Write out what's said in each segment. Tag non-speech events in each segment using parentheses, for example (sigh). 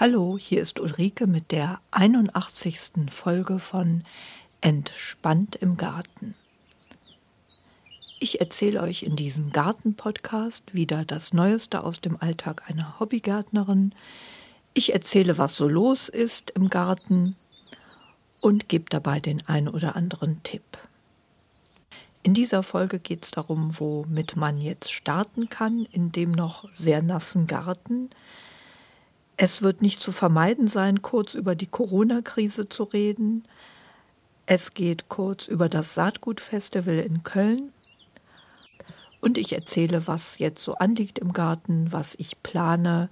Hallo, hier ist Ulrike mit der 81. Folge von Entspannt im Garten. Ich erzähle euch in diesem Garten-Podcast wieder das Neueste aus dem Alltag einer Hobbygärtnerin. Ich erzähle, was so los ist im Garten und gebe dabei den ein oder anderen Tipp. In dieser Folge geht es darum, womit man jetzt starten kann in dem noch sehr nassen Garten. Es wird nicht zu vermeiden sein, kurz über die Corona-Krise zu reden. Es geht kurz über das Saatgutfestival in Köln. Und ich erzähle, was jetzt so anliegt im Garten, was ich plane,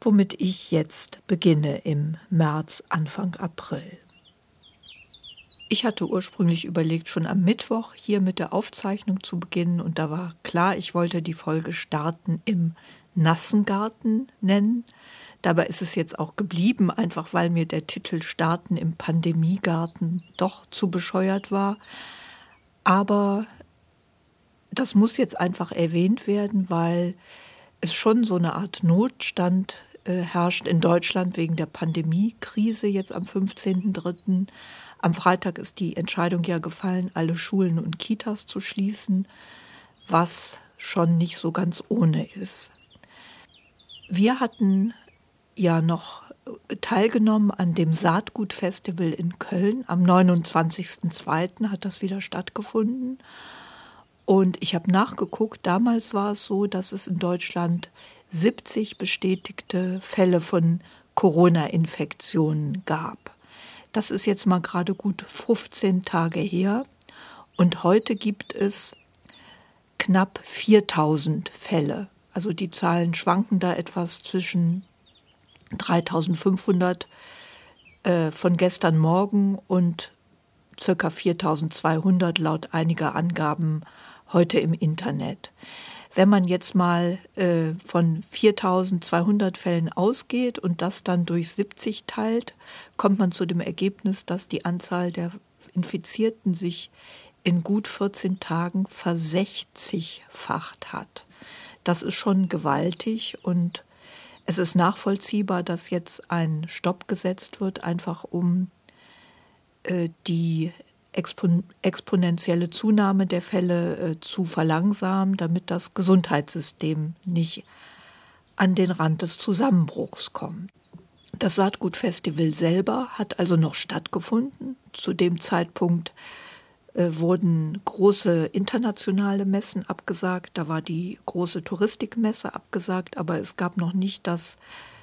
womit ich jetzt beginne im März, Anfang April. Ich hatte ursprünglich überlegt, schon am Mittwoch hier mit der Aufzeichnung zu beginnen und da war klar, ich wollte die Folge starten im nassen Garten nennen. Dabei ist es jetzt auch geblieben, einfach weil mir der Titel Starten im Pandemiegarten doch zu bescheuert war. Aber das muss jetzt einfach erwähnt werden, weil es schon so eine Art Notstand äh, herrscht in Deutschland wegen der Pandemiekrise jetzt am 15.03. Am Freitag ist die Entscheidung ja gefallen, alle Schulen und Kitas zu schließen, was schon nicht so ganz ohne ist. Wir hatten ja noch teilgenommen an dem Saatgutfestival in Köln. Am 29.02. hat das wieder stattgefunden. Und ich habe nachgeguckt, damals war es so, dass es in Deutschland 70 bestätigte Fälle von Corona-Infektionen gab. Das ist jetzt mal gerade gut 15 Tage her. Und heute gibt es knapp 4000 Fälle. Also die Zahlen schwanken da etwas zwischen 3500 äh, von gestern Morgen und circa 4200 laut einiger Angaben heute im Internet. Wenn man jetzt mal äh, von 4200 Fällen ausgeht und das dann durch 70 teilt, kommt man zu dem Ergebnis, dass die Anzahl der Infizierten sich in gut 14 Tagen versechzigfacht hat. Das ist schon gewaltig und es ist nachvollziehbar, dass jetzt ein Stopp gesetzt wird, einfach um äh, die Expon exponentielle Zunahme der Fälle äh, zu verlangsamen, damit das Gesundheitssystem nicht an den Rand des Zusammenbruchs kommt. Das Saatgutfestival selber hat also noch stattgefunden. Zu dem Zeitpunkt wurden große internationale Messen abgesagt. Da war die große Touristikmesse abgesagt, aber es gab noch nicht das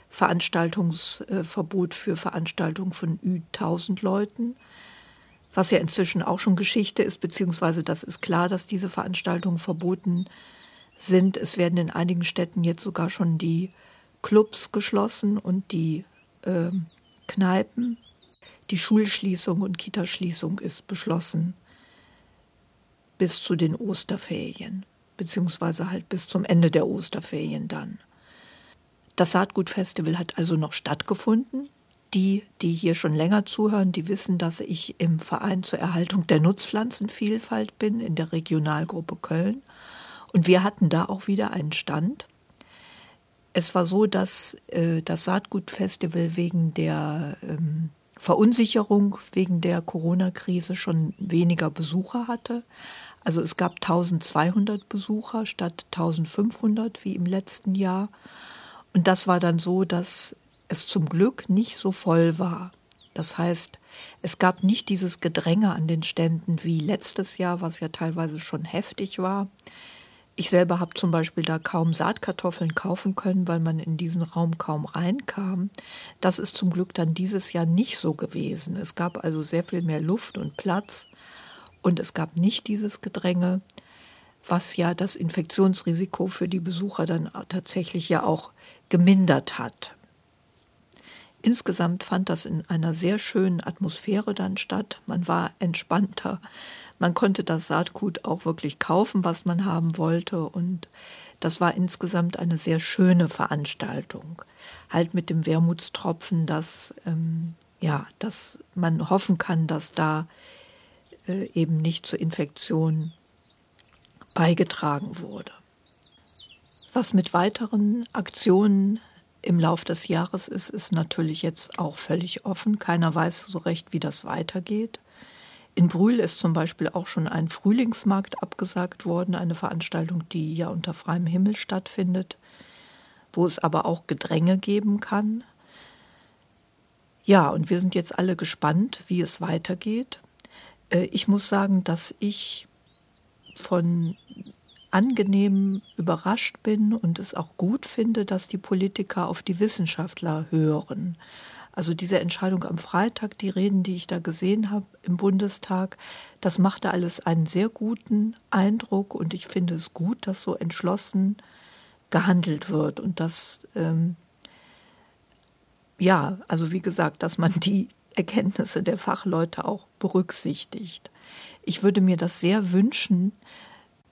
Veranstaltungsverbot für Veranstaltungen von Ü 1000 Leuten, was ja inzwischen auch schon Geschichte ist, beziehungsweise das ist klar, dass diese Veranstaltungen verboten sind. Es werden in einigen Städten jetzt sogar schon die Clubs geschlossen und die äh, Kneipen. Die Schulschließung und Kitaschließung ist beschlossen bis zu den Osterferien, beziehungsweise halt bis zum Ende der Osterferien dann. Das Saatgutfestival hat also noch stattgefunden. Die, die hier schon länger zuhören, die wissen, dass ich im Verein zur Erhaltung der Nutzpflanzenvielfalt bin, in der Regionalgruppe Köln. Und wir hatten da auch wieder einen Stand. Es war so, dass äh, das Saatgutfestival wegen der ähm, Verunsicherung, wegen der Corona-Krise schon weniger Besucher hatte. Also es gab 1200 Besucher statt 1500 wie im letzten Jahr. Und das war dann so, dass es zum Glück nicht so voll war. Das heißt, es gab nicht dieses Gedränge an den Ständen wie letztes Jahr, was ja teilweise schon heftig war. Ich selber habe zum Beispiel da kaum Saatkartoffeln kaufen können, weil man in diesen Raum kaum reinkam. Das ist zum Glück dann dieses Jahr nicht so gewesen. Es gab also sehr viel mehr Luft und Platz und es gab nicht dieses Gedränge, was ja das Infektionsrisiko für die Besucher dann tatsächlich ja auch gemindert hat. Insgesamt fand das in einer sehr schönen Atmosphäre dann statt. Man war entspannter. Man konnte das Saatgut auch wirklich kaufen, was man haben wollte. Und das war insgesamt eine sehr schöne Veranstaltung. Halt mit dem Wermutstropfen, dass, ähm, ja, dass man hoffen kann, dass da eben nicht zur Infektion beigetragen wurde. Was mit weiteren Aktionen im Lauf des Jahres ist, ist natürlich jetzt auch völlig offen. Keiner weiß so recht, wie das weitergeht. In Brühl ist zum Beispiel auch schon ein Frühlingsmarkt abgesagt worden, eine Veranstaltung, die ja unter freiem Himmel stattfindet, wo es aber auch Gedränge geben kann. Ja, und wir sind jetzt alle gespannt, wie es weitergeht. Äh, ich muss sagen, dass ich von angenehm überrascht bin und es auch gut finde, dass die Politiker auf die Wissenschaftler hören. Also diese Entscheidung am Freitag, die Reden, die ich da gesehen habe im Bundestag, das machte alles einen sehr guten Eindruck und ich finde es gut, dass so entschlossen gehandelt wird und dass, ähm, ja, also wie gesagt, dass man die Erkenntnisse der Fachleute auch berücksichtigt. Ich würde mir das sehr wünschen,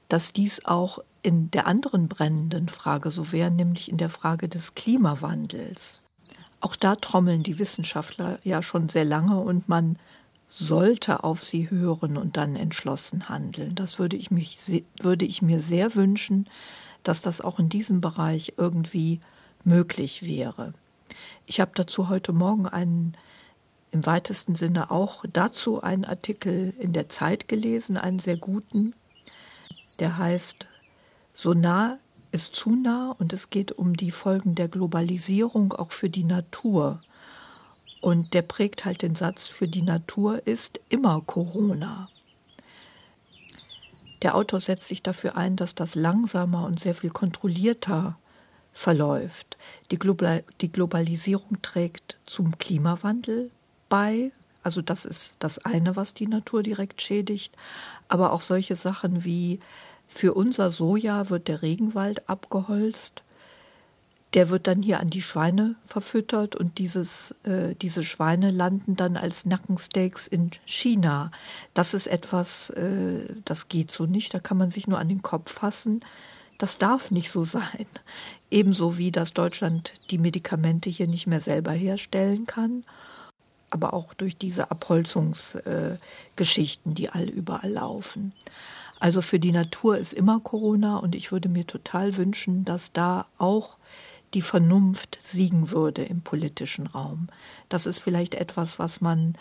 dass dies auch in der anderen brennenden Frage so wäre, nämlich in der Frage des Klimawandels. Auch da trommeln die Wissenschaftler ja schon sehr lange und man sollte auf sie hören und dann entschlossen handeln. Das würde ich, mich, würde ich mir sehr wünschen, dass das auch in diesem Bereich irgendwie möglich wäre. Ich habe dazu heute Morgen einen im weitesten Sinne auch dazu einen Artikel in der Zeit gelesen, einen sehr guten, der heißt So nah ist zu nah und es geht um die Folgen der Globalisierung auch für die Natur. Und der prägt halt den Satz, für die Natur ist immer Corona. Der Autor setzt sich dafür ein, dass das langsamer und sehr viel kontrollierter verläuft. Die, Global die Globalisierung trägt zum Klimawandel bei, also das ist das eine, was die Natur direkt schädigt, aber auch solche Sachen wie für unser Soja wird der Regenwald abgeholzt. Der wird dann hier an die Schweine verfüttert und dieses, äh, diese Schweine landen dann als Nackensteaks in China. Das ist etwas, äh, das geht so nicht, da kann man sich nur an den Kopf fassen. Das darf nicht so sein. (laughs) Ebenso wie, dass Deutschland die Medikamente hier nicht mehr selber herstellen kann aber auch durch diese Abholzungsgeschichten, äh, die all überall laufen. Also für die Natur ist immer Corona und ich würde mir total wünschen, dass da auch die Vernunft siegen würde im politischen Raum. Das ist vielleicht etwas, was man,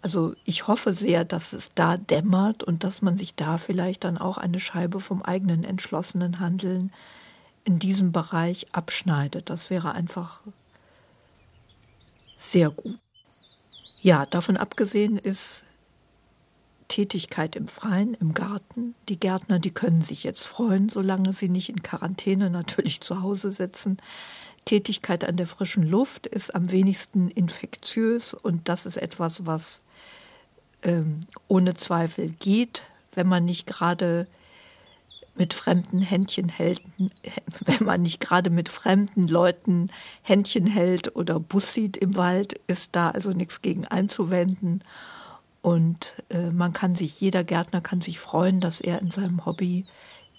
also ich hoffe sehr, dass es da dämmert und dass man sich da vielleicht dann auch eine Scheibe vom eigenen entschlossenen Handeln in diesem Bereich abschneidet. Das wäre einfach sehr gut. Ja, davon abgesehen ist Tätigkeit im Freien, im Garten. Die Gärtner, die können sich jetzt freuen, solange sie nicht in Quarantäne natürlich zu Hause sitzen. Tätigkeit an der frischen Luft ist am wenigsten infektiös und das ist etwas, was ähm, ohne Zweifel geht, wenn man nicht gerade mit fremden Händchen hält, (laughs) wenn man nicht gerade mit fremden Leuten Händchen hält oder Bus sieht im Wald, ist da also nichts gegen einzuwenden. Und äh, man kann sich, jeder Gärtner kann sich freuen, dass er in seinem Hobby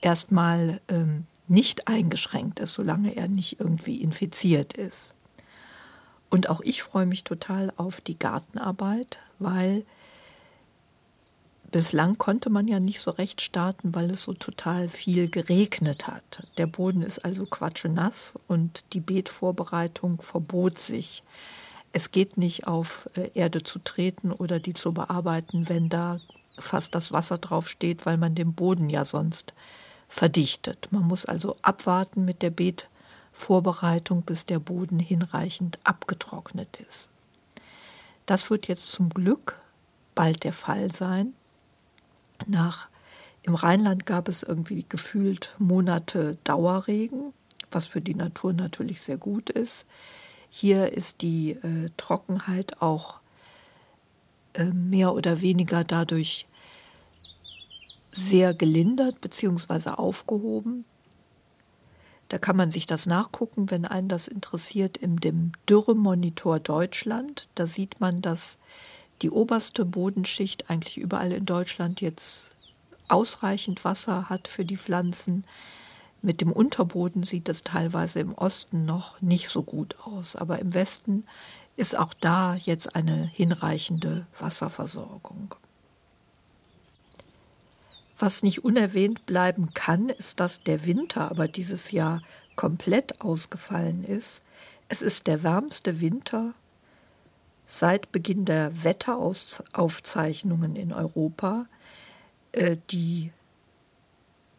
erstmal ähm, nicht eingeschränkt ist, solange er nicht irgendwie infiziert ist. Und auch ich freue mich total auf die Gartenarbeit, weil Bislang konnte man ja nicht so recht starten, weil es so total viel geregnet hat. Der Boden ist also quatschenass und die Beetvorbereitung verbot sich. Es geht nicht auf äh, Erde zu treten oder die zu bearbeiten, wenn da fast das Wasser drauf steht, weil man den Boden ja sonst verdichtet. Man muss also abwarten mit der Beetvorbereitung, bis der Boden hinreichend abgetrocknet ist. Das wird jetzt zum Glück bald der Fall sein. Nach im Rheinland gab es irgendwie gefühlt Monate Dauerregen, was für die Natur natürlich sehr gut ist. Hier ist die äh, Trockenheit auch äh, mehr oder weniger dadurch sehr gelindert bzw. aufgehoben. Da kann man sich das nachgucken, wenn einen das interessiert, in dem Dürremonitor Deutschland. Da sieht man, dass die oberste Bodenschicht eigentlich überall in Deutschland jetzt ausreichend Wasser hat für die Pflanzen. Mit dem Unterboden sieht es teilweise im Osten noch nicht so gut aus, aber im Westen ist auch da jetzt eine hinreichende Wasserversorgung. Was nicht unerwähnt bleiben kann, ist, dass der Winter aber dieses Jahr komplett ausgefallen ist. Es ist der wärmste Winter seit Beginn der Wetteraufzeichnungen in Europa. Äh, die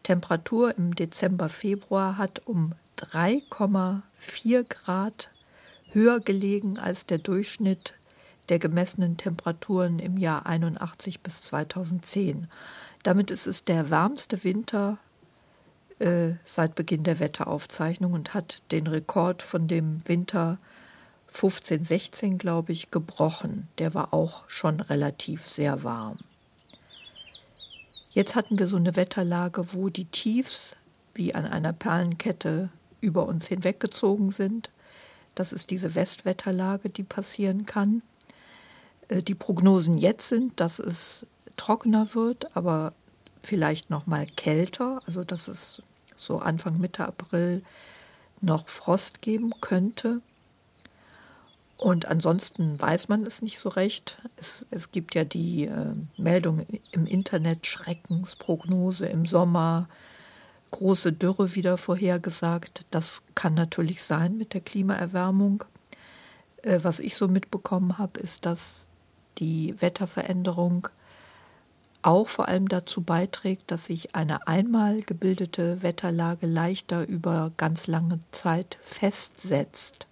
Temperatur im Dezember, Februar hat um 3,4 Grad höher gelegen als der Durchschnitt der gemessenen Temperaturen im Jahr 81 bis 2010. Damit ist es der wärmste Winter äh, seit Beginn der Wetteraufzeichnung und hat den Rekord von dem Winter 15, 16, glaube ich, gebrochen. Der war auch schon relativ sehr warm. Jetzt hatten wir so eine Wetterlage, wo die Tiefs wie an einer Perlenkette über uns hinweggezogen sind. Das ist diese Westwetterlage, die passieren kann. Äh, die Prognosen jetzt sind, dass es trockener wird, aber vielleicht noch mal kälter, also dass es so Anfang Mitte April noch Frost geben könnte. Und ansonsten weiß man es nicht so recht. Es, es gibt ja die äh, Meldung im Internet, Schreckensprognose im Sommer, große Dürre wieder vorhergesagt. Das kann natürlich sein mit der Klimaerwärmung. Äh, was ich so mitbekommen habe, ist, dass die Wetterveränderung auch vor allem dazu beiträgt, dass sich eine einmal gebildete Wetterlage leichter über ganz lange Zeit festsetzt.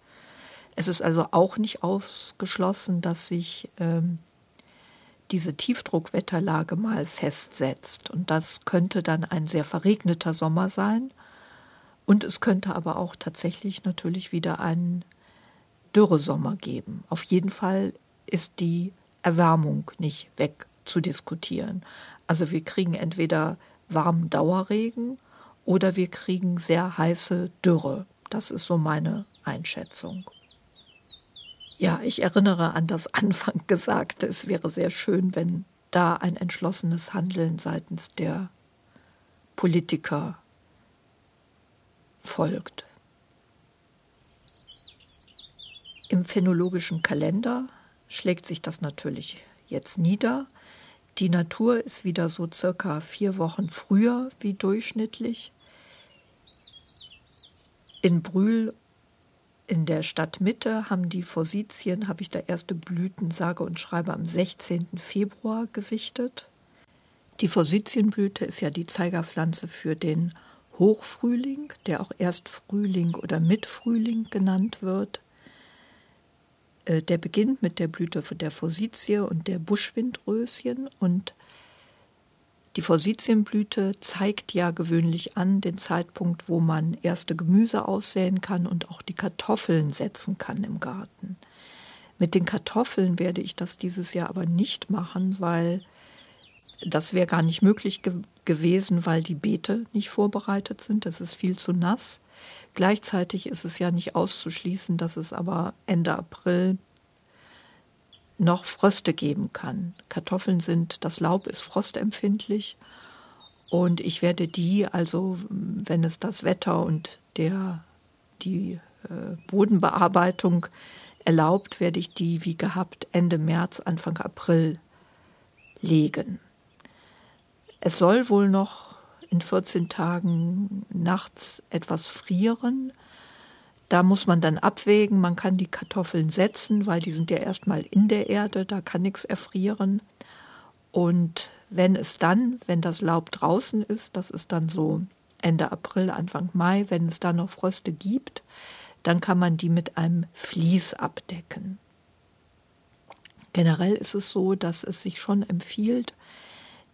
Es ist also auch nicht ausgeschlossen, dass sich ähm, diese Tiefdruckwetterlage mal festsetzt. Und das könnte dann ein sehr verregneter Sommer sein. Und es könnte aber auch tatsächlich natürlich wieder einen Dürresommer geben. Auf jeden Fall ist die Erwärmung nicht wegzudiskutieren. Also wir kriegen entweder warmen Dauerregen oder wir kriegen sehr heiße Dürre. Das ist so meine Einschätzung. Ja, ich erinnere an das Anfang Gesagte. Es wäre sehr schön, wenn da ein entschlossenes Handeln seitens der Politiker folgt. Im phänologischen Kalender schlägt sich das natürlich jetzt nieder. Die Natur ist wieder so circa vier Wochen früher wie durchschnittlich. In Brühl in der Stadtmitte haben die Forsythien, habe ich da erste Blüten, sage und schreibe, am 16. Februar gesichtet. Die Forsythienblüte ist ja die Zeigerpflanze für den Hochfrühling, der auch erst Frühling oder Mitfrühling genannt wird. Äh, der beginnt mit der Blüte der Forsythie und der Buschwindröschen und die Forsythienblüte zeigt ja gewöhnlich an den Zeitpunkt, wo man erste Gemüse aussäen kann und auch die Kartoffeln setzen kann im Garten. Mit den Kartoffeln werde ich das dieses Jahr aber nicht machen, weil das wäre gar nicht möglich ge gewesen, weil die Beete nicht vorbereitet sind. Es ist viel zu nass. Gleichzeitig ist es ja nicht auszuschließen, dass es aber Ende April noch Fröste geben kann. Kartoffeln sind, das Laub ist frostempfindlich und ich werde die, also wenn es das Wetter und der, die äh, Bodenbearbeitung erlaubt, werde ich die wie gehabt Ende März, Anfang April legen. Es soll wohl noch in 14 Tagen nachts etwas frieren. Da muss man dann abwägen, man kann die Kartoffeln setzen, weil die sind ja erstmal in der Erde, da kann nichts erfrieren. Und wenn es dann, wenn das Laub draußen ist, das ist dann so Ende April, Anfang Mai, wenn es da noch Fröste gibt, dann kann man die mit einem Vlies abdecken. Generell ist es so, dass es sich schon empfiehlt,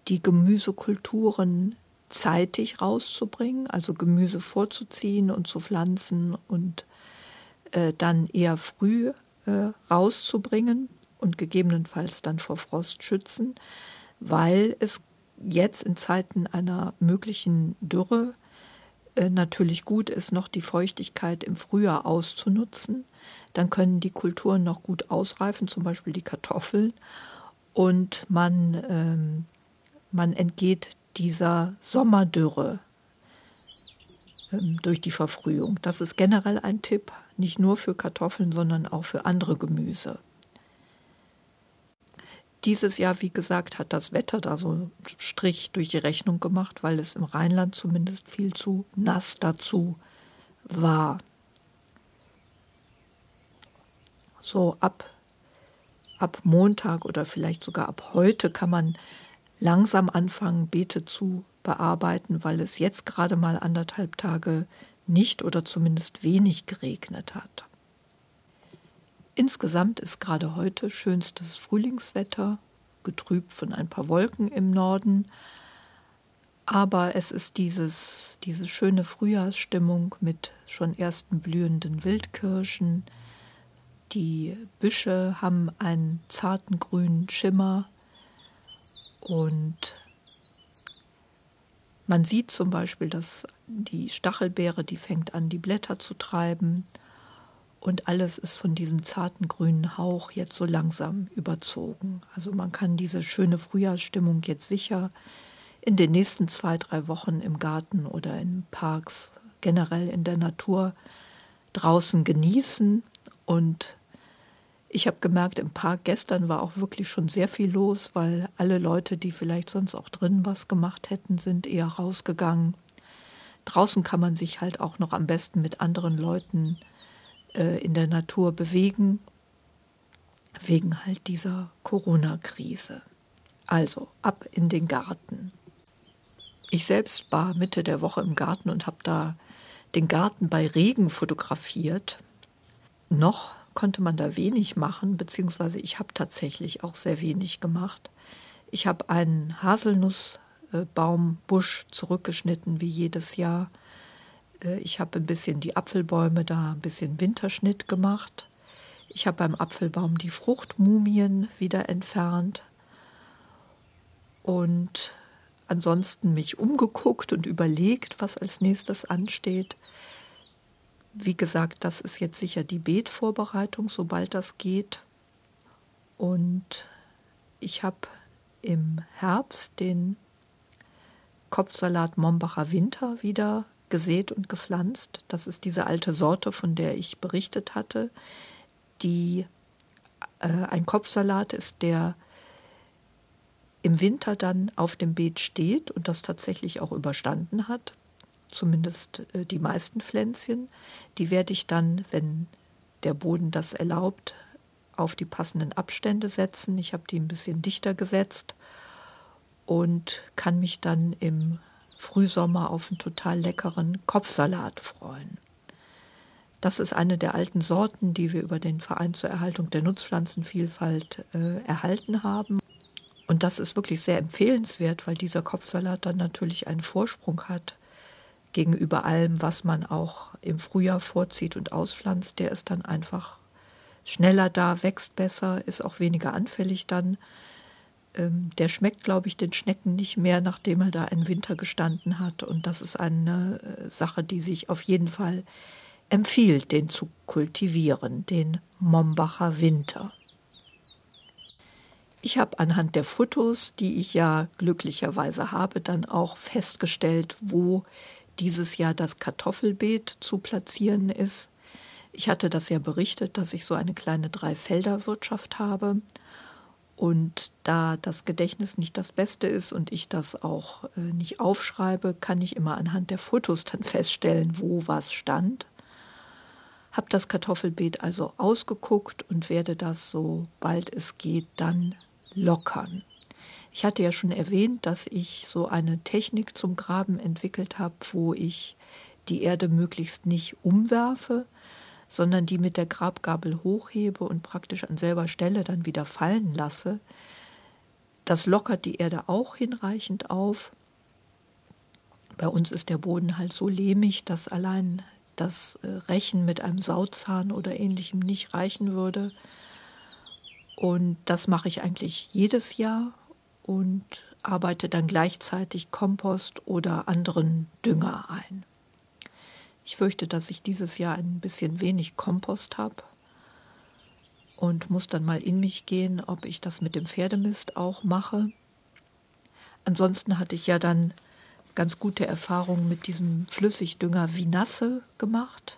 die Gemüsekulturen zeitig rauszubringen, also Gemüse vorzuziehen und zu pflanzen und äh, dann eher früh äh, rauszubringen und gegebenenfalls dann vor Frost schützen, weil es jetzt in Zeiten einer möglichen Dürre äh, natürlich gut ist, noch die Feuchtigkeit im Frühjahr auszunutzen. Dann können die Kulturen noch gut ausreifen, zum Beispiel die Kartoffeln. Und man, ähm, man entgeht dieser Sommerdürre ähm, durch die Verfrühung. Das ist generell ein Tipp, nicht nur für Kartoffeln, sondern auch für andere Gemüse. Dieses Jahr, wie gesagt, hat das Wetter da so einen Strich durch die Rechnung gemacht, weil es im Rheinland zumindest viel zu nass dazu war. So ab, ab Montag oder vielleicht sogar ab heute kann man langsam anfangen, Beete zu bearbeiten, weil es jetzt gerade mal anderthalb Tage nicht oder zumindest wenig geregnet hat. Insgesamt ist gerade heute schönstes Frühlingswetter, getrübt von ein paar Wolken im Norden, aber es ist dieses, diese schöne Frühjahrsstimmung mit schon ersten blühenden Wildkirschen. Die Büsche haben einen zarten grünen Schimmer und man sieht zum Beispiel, dass die Stachelbeere, die fängt an, die Blätter zu treiben und alles ist von diesem zarten grünen Hauch jetzt so langsam überzogen. Also man kann diese schöne Frühjahrsstimmung jetzt sicher in den nächsten zwei, drei Wochen im Garten oder in Parks, generell in der Natur draußen genießen. Und ich habe gemerkt, im Park gestern war auch wirklich schon sehr viel los, weil alle Leute, die vielleicht sonst auch drin was gemacht hätten, sind eher rausgegangen. Draußen kann man sich halt auch noch am besten mit anderen Leuten äh, in der Natur bewegen, wegen halt dieser Corona-Krise. Also ab in den Garten. Ich selbst war Mitte der Woche im Garten und habe da den Garten bei Regen fotografiert. Noch konnte man da wenig machen, beziehungsweise ich habe tatsächlich auch sehr wenig gemacht. Ich habe einen Haselnussbaumbusch zurückgeschnitten, wie jedes Jahr. Äh, ich habe ein bisschen die Apfelbäume da, ein bisschen Winterschnitt gemacht. Ich habe beim Apfelbaum die Fruchtmumien wieder entfernt und ansonsten mich umgeguckt und überlegt, was als nächstes ansteht. Wie gesagt, das ist jetzt sicher die Beetvorbereitung, sobald das geht. Und ich habe im Herbst den Kopfsalat Mombacher Winter wieder gesät und gepflanzt. Das ist diese alte Sorte, von der ich berichtet hatte, die äh, ein Kopfsalat ist, der im Winter dann auf dem Beet steht und das tatsächlich auch überstanden hat. Zumindest äh, die meisten Pflänzchen. Die werde ich dann, wenn der Boden das erlaubt, auf die passenden Abstände setzen. Ich habe die ein bisschen dichter gesetzt und kann mich dann im Frühsommer auf einen total leckeren Kopfsalat freuen. Das ist eine der alten Sorten, die wir über den Verein zur Erhaltung der Nutzpflanzenvielfalt äh, erhalten haben. Und das ist wirklich sehr empfehlenswert, weil dieser Kopfsalat dann natürlich einen Vorsprung hat gegenüber allem, was man auch im Frühjahr vorzieht und auspflanzt. Der ist dann einfach schneller da, wächst besser, ist auch weniger anfällig dann ähm, der schmeckt, glaube ich, den Schnecken nicht mehr, nachdem er da einen Winter gestanden hat. Und das ist eine äh, Sache, die sich auf jeden Fall empfiehlt, den zu kultivieren, den Mombacher Winter. Ich habe anhand der Fotos, die ich ja glücklicherweise habe, dann auch festgestellt, wo dieses Jahr das Kartoffelbeet zu platzieren ist. Ich hatte das ja berichtet, dass ich so eine kleine Dreifelderwirtschaft habe und da das Gedächtnis nicht das Beste ist und ich das auch äh, nicht aufschreibe, kann ich immer anhand der Fotos dann (laughs) feststellen, wo was stand. Hab das Kartoffelbeet also ausgeguckt und werde das, sobald es geht, dann lockern. Ich hatte ja schon erwähnt, dass ich so eine Technik zum Graben entwickelt habe, wo ich die Erde möglichst nicht umwerfe, sondern die mit der Grabgabel hochhebe und praktisch an selber Stelle dann wieder fallen lasse. Das lockert die Erde auch hinreichend auf. Bei uns ist der Boden halt so lehmig, dass allein das äh, Rechen mit einem Sauzahn oder ähnlichem nicht reichen würde. Und das mache ich eigentlich jedes Jahr und arbeite dann gleichzeitig Kompost oder anderen Dünger ein. Ich fürchte, dass ich dieses Jahr ein bisschen wenig Kompost habe und muss dann mal in mich gehen, ob ich das mit dem Pferdemist auch mache. Ansonsten hatte ich ja dann ganz gute Erfahrungen mit diesem Flüssigdünger Vinasse gemacht.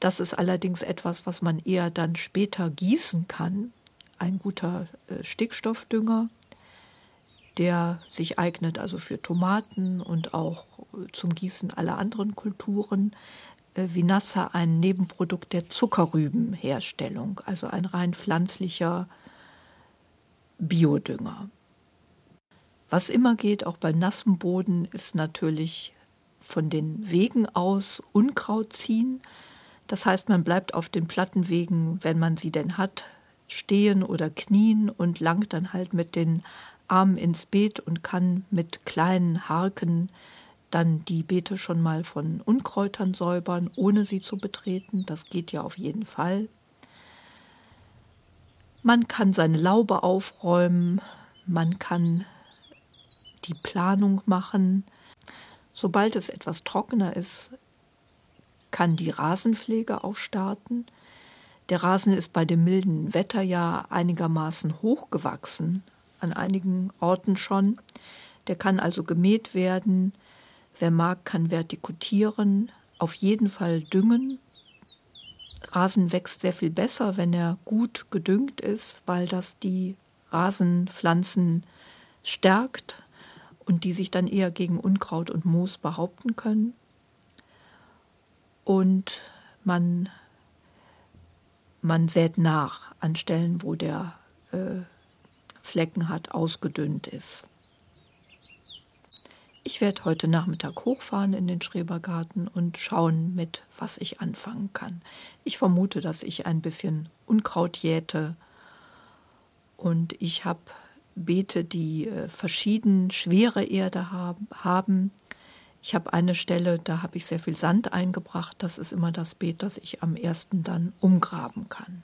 Das ist allerdings etwas, was man eher dann später gießen kann. Ein guter äh, Stickstoffdünger, der sich eignet also für Tomaten und auch zum Gießen aller anderen Kulturen. Äh, Vinassa ein Nebenprodukt der Zuckerrübenherstellung, also ein rein pflanzlicher Biodünger. Was immer geht, auch bei nassem Boden, ist natürlich von den Wegen aus Unkraut ziehen. Das heißt, man bleibt auf den Plattenwegen, wenn man sie denn hat, stehen oder knien und langt dann halt mit den Armen ins Beet und kann mit kleinen Harken dann die Beete schon mal von Unkräutern säubern, ohne sie zu betreten. Das geht ja auf jeden Fall. Man kann seine Laube aufräumen, man kann die Planung machen. Sobald es etwas trockener ist, kann die Rasenpflege auch starten. Der Rasen ist bei dem milden Wetter ja einigermaßen hochgewachsen, an einigen Orten schon. Der kann also gemäht werden. Wer mag, kann vertikutieren, auf jeden Fall düngen. Rasen wächst sehr viel besser, wenn er gut gedüngt ist, weil das die Rasenpflanzen stärkt und die sich dann eher gegen Unkraut und Moos behaupten können. Und man man sät nach an Stellen, wo der äh, Flecken hat, ausgedünnt ist. Ich werde heute Nachmittag hochfahren in den Schrebergarten und schauen, mit was ich anfangen kann. Ich vermute, dass ich ein bisschen Unkraut jäte und ich habe Beete, die äh, verschieden schwere Erde haben. Ich habe eine Stelle, da habe ich sehr viel Sand eingebracht. Das ist immer das Beet, das ich am ersten dann umgraben kann.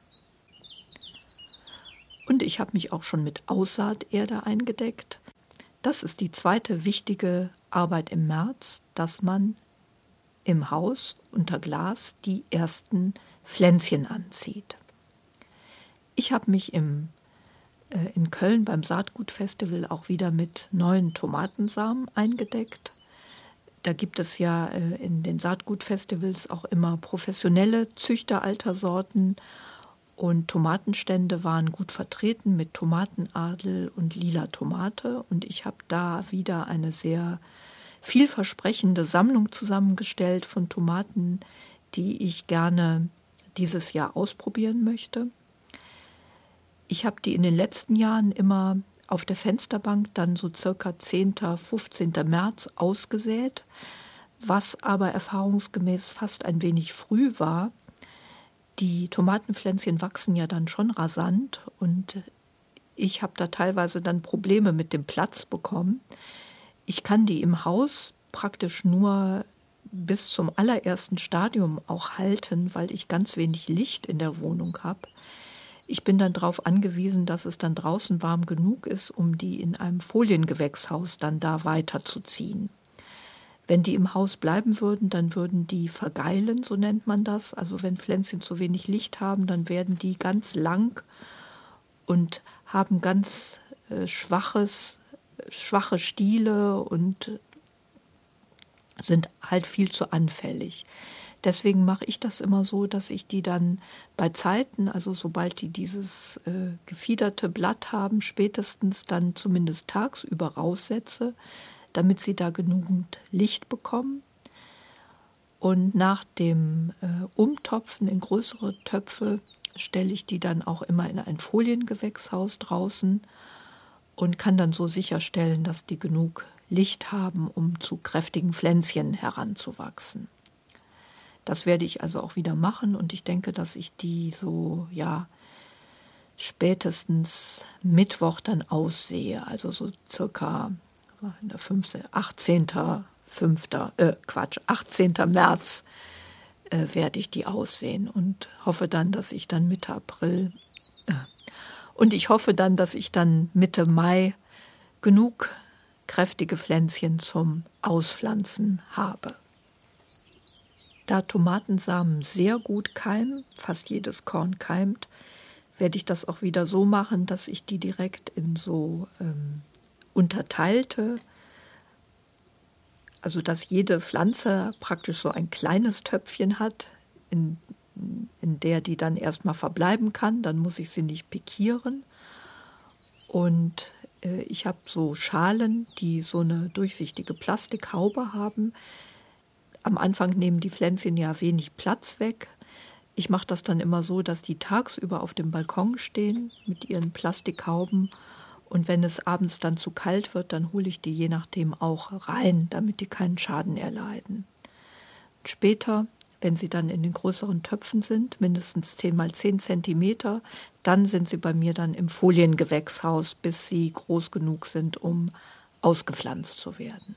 Und ich habe mich auch schon mit Aussaaterde eingedeckt. Das ist die zweite wichtige Arbeit im März, dass man im Haus unter Glas die ersten Pflänzchen anzieht. Ich habe mich im, äh, in Köln beim Saatgutfestival auch wieder mit neuen Tomatensamen eingedeckt. Da gibt es ja äh, in den Saatgutfestivals auch immer professionelle Züchteraltersorten und Tomatenstände waren gut vertreten mit Tomatenadel und lila Tomate und ich habe da wieder eine sehr vielversprechende Sammlung zusammengestellt von Tomaten, die ich gerne dieses Jahr ausprobieren möchte. Ich habe die in den letzten Jahren immer auf der Fensterbank dann so circa 10., 15. März ausgesät, was aber erfahrungsgemäß fast ein wenig früh war. Die Tomatenpflänzchen wachsen ja dann schon rasant und ich habe da teilweise dann Probleme mit dem Platz bekommen. Ich kann die im Haus praktisch nur bis zum allerersten Stadium auch halten, weil ich ganz wenig Licht in der Wohnung habe. Ich bin dann darauf angewiesen, dass es dann draußen warm genug ist, um die in einem Foliengewächshaus dann da weiterzuziehen. Wenn die im Haus bleiben würden, dann würden die vergeilen, so nennt man das. Also wenn Pflänzchen zu wenig Licht haben, dann werden die ganz lang und haben ganz äh, schwaches, schwache Stiele und sind halt viel zu anfällig. Deswegen mache ich das immer so, dass ich die dann bei Zeiten, also sobald die dieses äh, gefiederte Blatt haben, spätestens dann zumindest tagsüber raussetze, damit sie da genügend Licht bekommen. Und nach dem äh, Umtopfen in größere Töpfe stelle ich die dann auch immer in ein Foliengewächshaus draußen und kann dann so sicherstellen, dass die genug Licht haben, um zu kräftigen Pflänzchen heranzuwachsen. Das werde ich also auch wieder machen und ich denke, dass ich die so, ja, spätestens Mittwoch dann aussehe, also so circa in der 15, 18. 5. Äh, Quatsch, 18. März äh, werde ich die aussehen und hoffe dann, dass ich dann Mitte April äh, und ich hoffe dann, dass ich dann Mitte Mai genug kräftige Pflänzchen zum Auspflanzen habe. Da Tomatensamen sehr gut keimen, fast jedes Korn keimt, werde ich das auch wieder so machen, dass ich die direkt in so ähm, unterteilte, also dass jede Pflanze praktisch so ein kleines Töpfchen hat, in, in der die dann erstmal verbleiben kann. Dann muss ich sie nicht pikieren. Und Äh, ich habe so Schalen, die so eine durchsichtige Plastikhaube haben. Am Anfang nehmen die Pflänzchen ja wenig Platz weg. Ich mache das dann immer so, dass die tagsüber auf dem Balkon stehen mit ihren Plastikhauben. Und wenn es abends dann zu kalt wird, dann hole ich die je nachdem auch rein, damit die keinen Schaden erleiden. Später wenn sie dann in den größeren Töpfen sind, mindestens 10 mal 10 Zentimeter, dann sind sie bei mir dann im Foliengewächshaus, bis sie groß genug sind, um ausgepflanzt zu werden.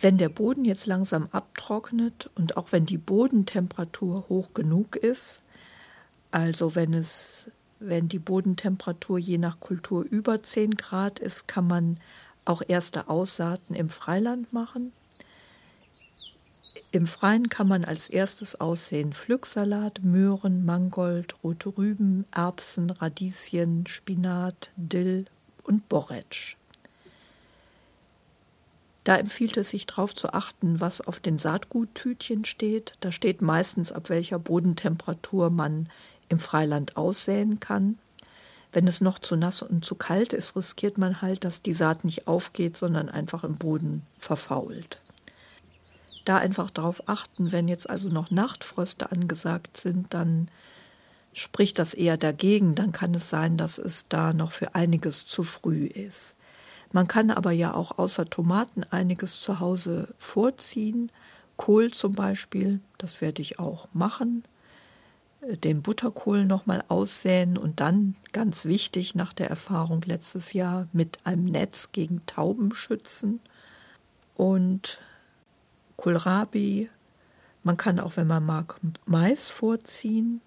Wenn der Boden jetzt langsam abtrocknet und auch wenn die Bodentemperatur hoch genug ist, also wenn es wenn die Bodentemperatur je nach Kultur über 10 Grad ist, kann man auch erste Aussaaten im Freiland machen. Im Freien kann man als erstes aussehen Pflücksalat, Möhren, Mangold, rote Rüben, Erbsen, Radieschen, Spinat, Dill und Borretsch. Da empfiehlt es sich darauf zu achten, was auf den Saatguttütchen steht. Da steht meistens, ab welcher Bodentemperatur man im Freiland aussäen kann. Wenn es noch zu nass und zu kalt ist, riskiert man halt, dass die Saat nicht aufgeht, sondern einfach im Boden verfault da einfach darauf achten, wenn jetzt also noch Nachtfröste angesagt sind, dann spricht das eher dagegen, dann kann es sein, dass es da noch für einiges zu früh ist. Man kann aber ja auch außer Tomaten einiges zu Hause vorziehen. Kohl zum Beispiel, das werde ich auch machen. Äh, den Butterkohl nochmal aussäen und dann, ganz wichtig nach der Erfahrung letztes Jahr, mit einem Netz gegen Tauben schützen. Und Kohlrabi. Man kann auch, wenn man mag, Mais vorziehen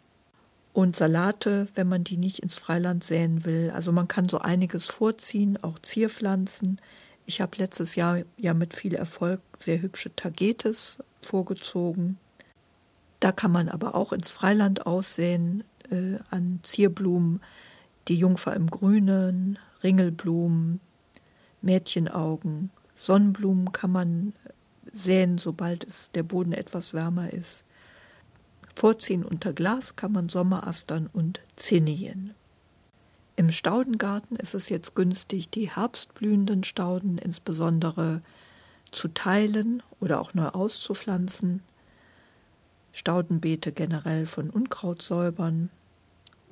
und Salate, wenn man die nicht ins Freiland säen will. Also man kann so einiges vorziehen, auch Zierpflanzen. Ich habe letztes Jahr ja mit viel Erfolg sehr hübsche Tagetes vorgezogen. Da kann man aber auch ins Freiland aussehen äh, an Zierblumen, die Jungfer im Grünen, Ringelblumen, Mädchenaugen, Sonnenblumen kann man säen, sobald es der Boden etwas wärmer ist. Vorziehen unter Glas kann man Sommerastern und Zinnien. Im Staudengarten ist es jetzt günstig, die herbstblühenden Stauden insbesondere zu teilen oder auch neu auszupflanzen, Staudenbeete generell von Unkraut säubern,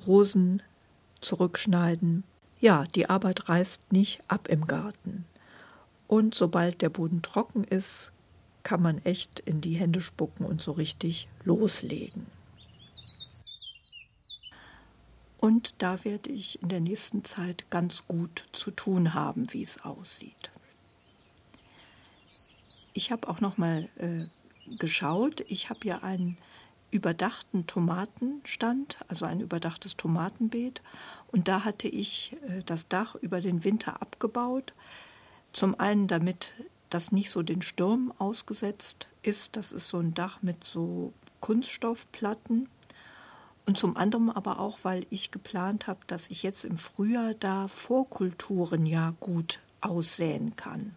Rosen zurückschneiden. Ja, die Arbeit reißt nicht ab im Garten. Und sobald der Boden trocken ist, kann man echt in die Hände spucken und so richtig loslegen. Und da werde ich in der nächsten Zeit ganz gut zu tun haben, wie es aussieht. Ich habe auch noch mal äh, geschaut. Ich habe ja einen überdachten Tomatenstand, also ein überdachtes Tomatenbeet. Und da hatte ich äh, das Dach über den Winter abgebaut. Zum einen, damit das nicht so den Stürmen ausgesetzt ist. Das ist so ein Dach mit so Kunststoffplatten. Und zum anderen aber auch, weil ich geplant habe, dass ich jetzt im Frühjahr da Vorkulturen ja gut aussäen kann.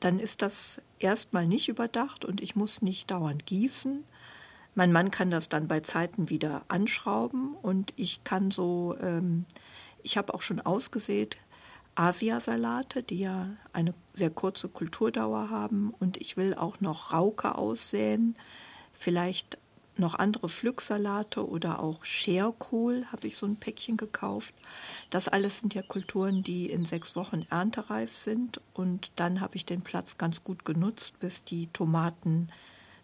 Dann ist das erstmal nicht überdacht und ich muss nicht dauernd gießen. Mein Mann kann das dann bei Zeiten wieder anschrauben und ich kann so, ähm, ich habe auch schon ausgesät, Asiasalate, die ja eine sehr kurze Kulturdauer haben. Und ich will auch noch Rauke aussäen, vielleicht noch andere Pflücksalate oder auch Scherkohl habe ich so ein Päckchen gekauft. Das alles sind ja Kulturen, die in sechs Wochen erntereif sind. Und dann habe ich den Platz ganz gut genutzt, bis die Tomaten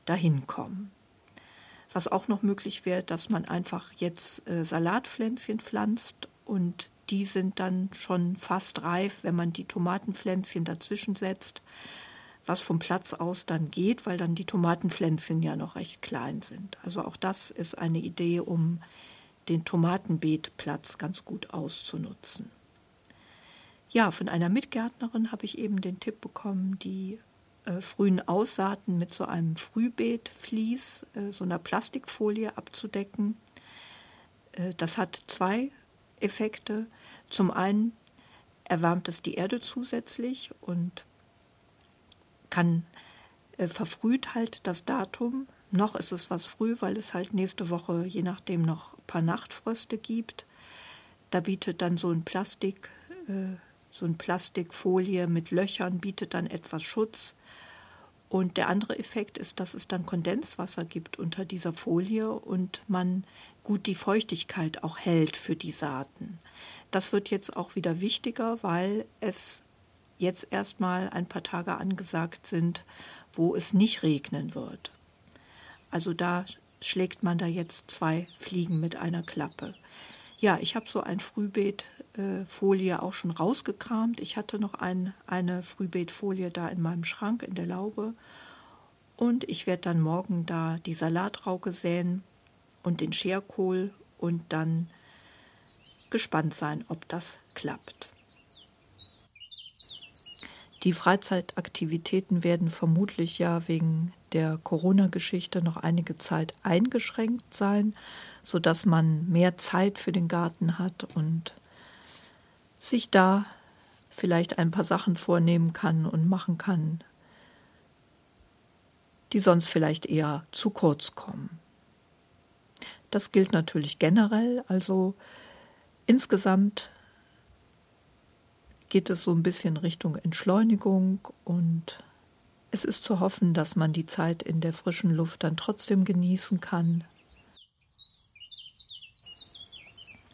dahin kommen. Was auch noch möglich wäre, dass man einfach jetzt äh, Salatpflänzchen pflanzt und die sind dann schon fast reif, wenn man die Tomatenpflänzchen dazwischen setzt, was vom Platz aus dann geht, weil dann die Tomatenpflänzchen ja noch recht klein sind. Also auch das ist eine Idee, um den Tomatenbeetplatz ganz gut auszunutzen. Ja, von einer Mitgärtnerin habe ich eben den Tipp bekommen, die äh, frühen Aussaaten mit so einem Frühbeetvlies, äh, so einer Plastikfolie abzudecken. Äh, das hat zwei Effekte. Zum einen erwärmt es die Erde zusätzlich und kann äh, verfrüht halt das Datum. Noch ist es was früh, weil es halt nächste Woche je nachdem noch ein paar Nachtfröste gibt. Da bietet dann so ein Plastik, äh, so ein Plastikfolie mit Löchern bietet dann etwas Schutz. Und der andere Effekt ist, dass es dann Kondenswasser gibt unter dieser Folie und man gut die Feuchtigkeit auch hält für die Saaten. Das wird jetzt auch wieder wichtiger, weil es jetzt erstmal ein paar Tage angesagt sind, wo es nicht regnen wird. Also da schlägt man da jetzt zwei Fliegen mit einer Klappe. Ja, ich habe so ein Frühbeetfolie äh, auch schon rausgekramt. Ich hatte noch ein, eine Frühbeetfolie da in meinem Schrank in der Laube. Und ich werde dann morgen da die Salatrauke säen und den Scherkohl und dann gespannt sein, ob das klappt. Die Freizeitaktivitäten werden vermutlich ja wegen der Corona-Geschichte noch einige Zeit eingeschränkt sein, sodass man mehr Zeit für den Garten hat und sich da vielleicht ein paar Sachen vornehmen kann und machen kann, die sonst vielleicht eher zu kurz kommen. Das gilt natürlich generell, also insgesamt geht es so ein bisschen Richtung Entschleunigung und es ist zu hoffen, dass man die Zeit in der frischen Luft dann trotzdem genießen kann.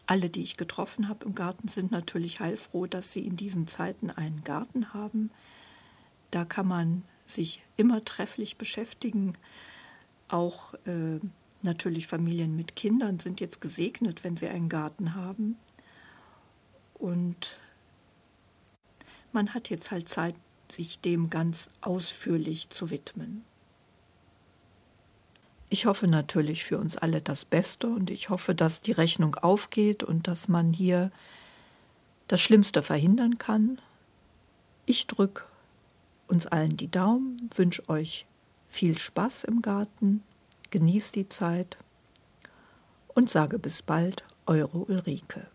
Alle, die ich getroffen habe im Garten, sind natürlich heilfroh, dass sie in diesen Zeiten einen Garten haben. Da kann man sich immer trefflich beschäftigen. Auch äh, natürlich Familien mit Kindern sind jetzt gesegnet, wenn sie einen Garten haben. Und man hat jetzt halt Zeit, sich dem ganz ausführlich zu widmen. Ich hoffe natürlich für uns alle das Beste und ich hoffe, dass die Rechnung aufgeht und dass man hier das Schlimmste verhindern kann. Ich drücke uns allen die Daumen, wünsche euch viel Spaß im Garten, genießt die Zeit und sage bis bald, eure Ulrike.